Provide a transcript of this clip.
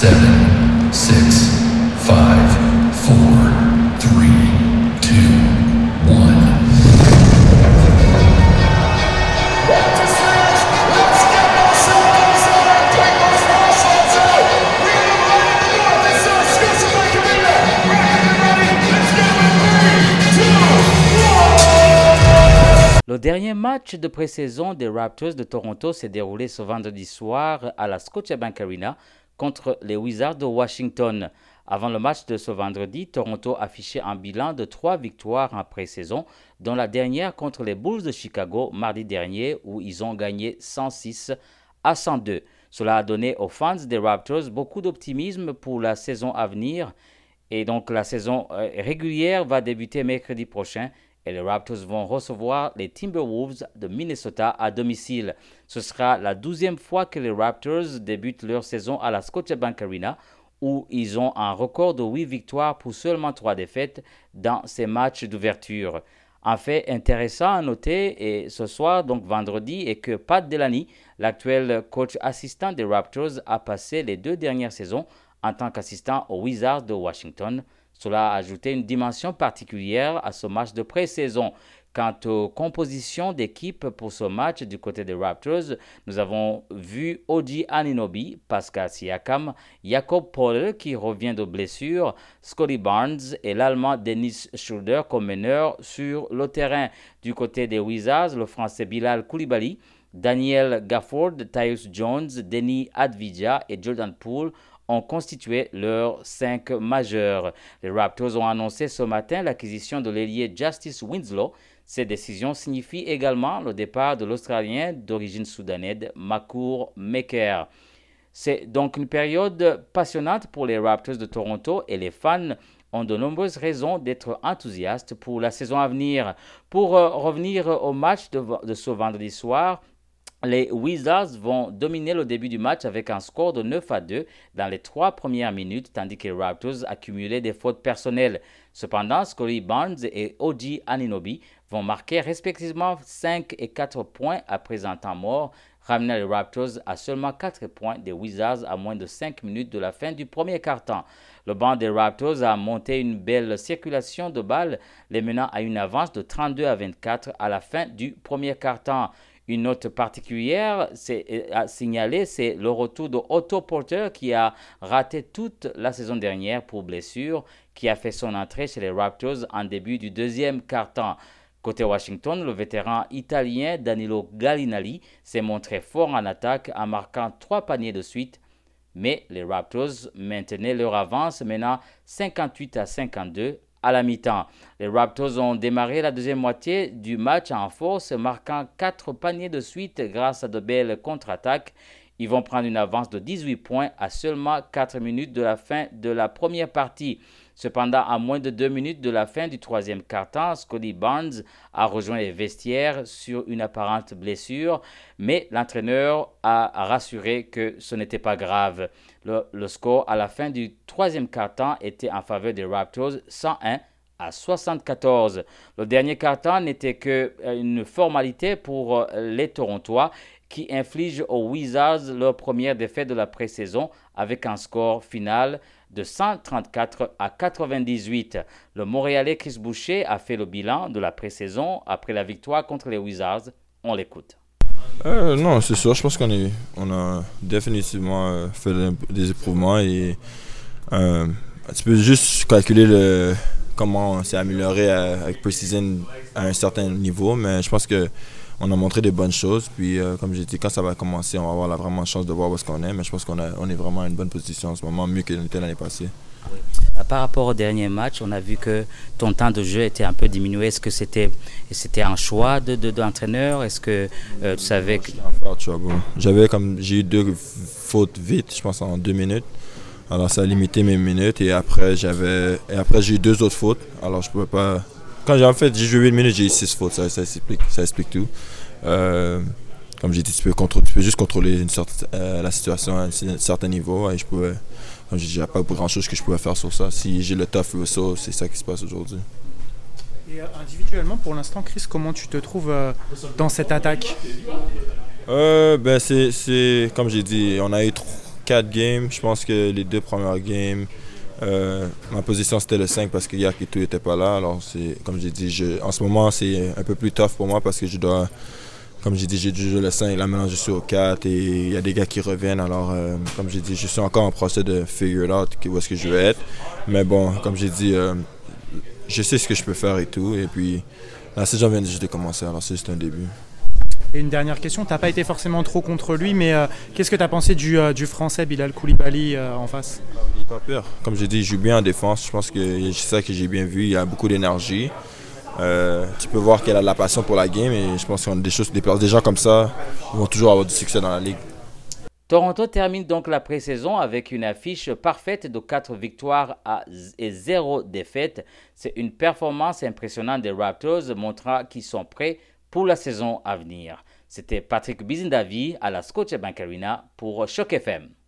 seven, six, five, four, three, two, one. Le dernier match de pré-saison des Raptors de Toronto s'est déroulé ce vendredi soir à la Scotiabank Arena contre les Wizards de Washington. Avant le match de ce vendredi, Toronto affichait un bilan de trois victoires en pré-saison, dont la dernière contre les Bulls de Chicago mardi dernier où ils ont gagné 106 à 102. Cela a donné aux fans des Raptors beaucoup d'optimisme pour la saison à venir. Et donc la saison euh, régulière va débuter mercredi prochain et les Raptors vont recevoir les Timberwolves de Minnesota à domicile. Ce sera la douzième fois que les Raptors débutent leur saison à la Scotiabank Arena où ils ont un record de 8 victoires pour seulement 3 défaites dans ces matchs d'ouverture. Un fait intéressant à noter et ce soir, donc vendredi, est que Pat Delany, l'actuel coach assistant des Raptors, a passé les deux dernières saisons en tant qu'assistant aux Wizards de Washington. Cela a ajouté une dimension particulière à ce match de pré-saison. Quant aux compositions d'équipe pour ce match du côté des Raptors, nous avons vu Oji Aninobi, Pascal Siakam, Jakob Poller qui revient de blessure, Scotty Barnes et l'Allemand Dennis Schroeder comme meneur sur le terrain. Du côté des Wizards, le Français Bilal Koulibaly, Daniel Gafford, Tyus Jones, Denis Advidja et Jordan Poole ont constitué leurs cinq majeurs. Les Raptors ont annoncé ce matin l'acquisition de l'ailier Justice Winslow. Cette décision signifie également le départ de l'Australien d'origine soudanaise Makour Maker. C'est donc une période passionnante pour les Raptors de Toronto et les fans ont de nombreuses raisons d'être enthousiastes pour la saison à venir. Pour euh, revenir au match de ce vendredi soir, les Wizards vont dominer le début du match avec un score de 9 à 2 dans les trois premières minutes, tandis que les Raptors accumulaient des fautes personnelles. Cependant, Scotty Barnes et Oji Aninobi vont marquer respectivement 5 et 4 points après un temps mort, ramenant les Raptors à seulement 4 points des Wizards à moins de 5 minutes de la fin du premier quart-temps. Le banc des Raptors a monté une belle circulation de balles, les menant à une avance de 32 à 24 à la fin du premier quart-temps. Une note particulière à signaler, c'est le retour de Otto Porter qui a raté toute la saison dernière pour blessure, qui a fait son entrée chez les Raptors en début du deuxième quart-temps. Côté Washington, le vétéran italien Danilo Gallinali s'est montré fort en attaque en marquant trois paniers de suite, mais les Raptors maintenaient leur avance menant 58 à 52 à la mi-temps. Les Raptors ont démarré la deuxième moitié du match en force, marquant quatre paniers de suite grâce à de belles contre-attaques. Ils vont prendre une avance de 18 points à seulement 4 minutes de la fin de la première partie. Cependant, à moins de 2 minutes de la fin du troisième quart-temps, Scotty Barnes a rejoint les vestiaires sur une apparente blessure, mais l'entraîneur a rassuré que ce n'était pas grave. Le, score à la fin du troisième quart-temps était en faveur des Raptors 101 à 74. Le dernier quart-temps n'était qu'une formalité pour les Torontois qui inflige aux Wizards leur première défaite de la pré-saison avec un score final de 134 à 98. Le Montréalais Chris Boucher a fait le bilan de la pré-saison après la victoire contre les Wizards. On l'écoute. Euh, non, c'est sûr. Je pense qu'on a définitivement euh, fait des éprouvements et euh, tu peux juste calculer le, comment on s'est amélioré à, avec Precision à un certain niveau, mais je pense que on a montré des bonnes choses. Puis, euh, comme j'ai dit, quand ça va commencer, on va avoir la vraiment chance de voir où est-ce qu'on est. Mais je pense qu'on on est vraiment à une bonne position en ce moment, mieux qu'on était l'année passée. Euh, Par rapport au dernier match, on a vu que ton temps de jeu était un peu diminué. Est-ce que c'était c'était un choix de, de, d'entraîneur Est-ce que euh, tu savais que... J'avais comme j'ai eu deux fautes vite, je pense en deux minutes. Alors ça a limité mes minutes et après j'avais et après j'ai eu deux autres fautes. Alors je pouvais pas quand j'ai en fait j'ai joué 8 minutes, j'ai eu 6 fautes, ça, ça, explique, ça explique tout. Euh, comme j'ai dit, tu peux, contrôler, tu peux juste contrôler une sorte, euh, la situation à un certain niveau. Et je pouvais, comme j'ai pas grand chose que je pouvais faire sur ça. Si j'ai le tough ou c'est ça qui se passe aujourd'hui. Et euh, individuellement, pour l'instant, Chris, comment tu te trouves euh, dans cette attaque? Ben c'est, Comme j'ai dit, on a eu quatre games. Je pense que les deux premières games, euh, ma position c'était le 5 parce que Yakitu n'était pas là. Alors, c'est, comme j'ai dit, en ce moment, c'est un peu plus tough pour moi parce que je dois, comme j'ai dit, j'ai dû jouer le 5. Là, maintenant, je suis au 4 et il y a des gars qui reviennent. Alors, euh, comme j'ai dit, je suis encore en procès de figure out où est-ce que je vais être. Mais bon, comme j'ai dit, euh, je sais ce que je peux faire et tout. Et puis, la saison vient juste de commencer. Alors, c'est juste un début. Et une dernière question, tu n'as pas été forcément trop contre lui, mais qu'est-ce que tu as pensé du, du français Bilal Koulibaly en face? Pas peur. Comme je dis, il joue bien en défense. Je pense que c'est ça que j'ai bien vu. Il a beaucoup d'énergie. tu peux voir qu'il a de la passion pour la game et je pense qu'on a des choses, des, des gens comme ça vont toujours avoir du succès dans la ligue. Toronto termine donc la pré-saison avec une affiche parfaite de 4 victoires et 0 défaites. C'est une performance impressionnante des Raptors montrant qu'ils sont prêts pour la saison à venir. C'était Patrick Bizindavi à la Scotiabank Arena pour Choc FM.